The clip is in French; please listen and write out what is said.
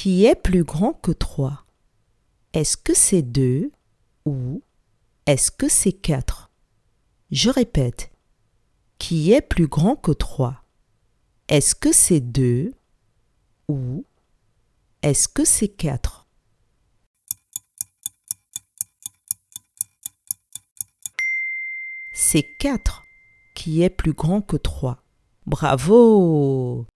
Qui est plus grand que 3 Est-ce que c'est 2 ou est-ce que c'est 4 Je répète. Qui est plus grand que 3 Est-ce que c'est 2 ou est-ce que c'est 4 C'est 4 qui est plus grand que 3. Bravo!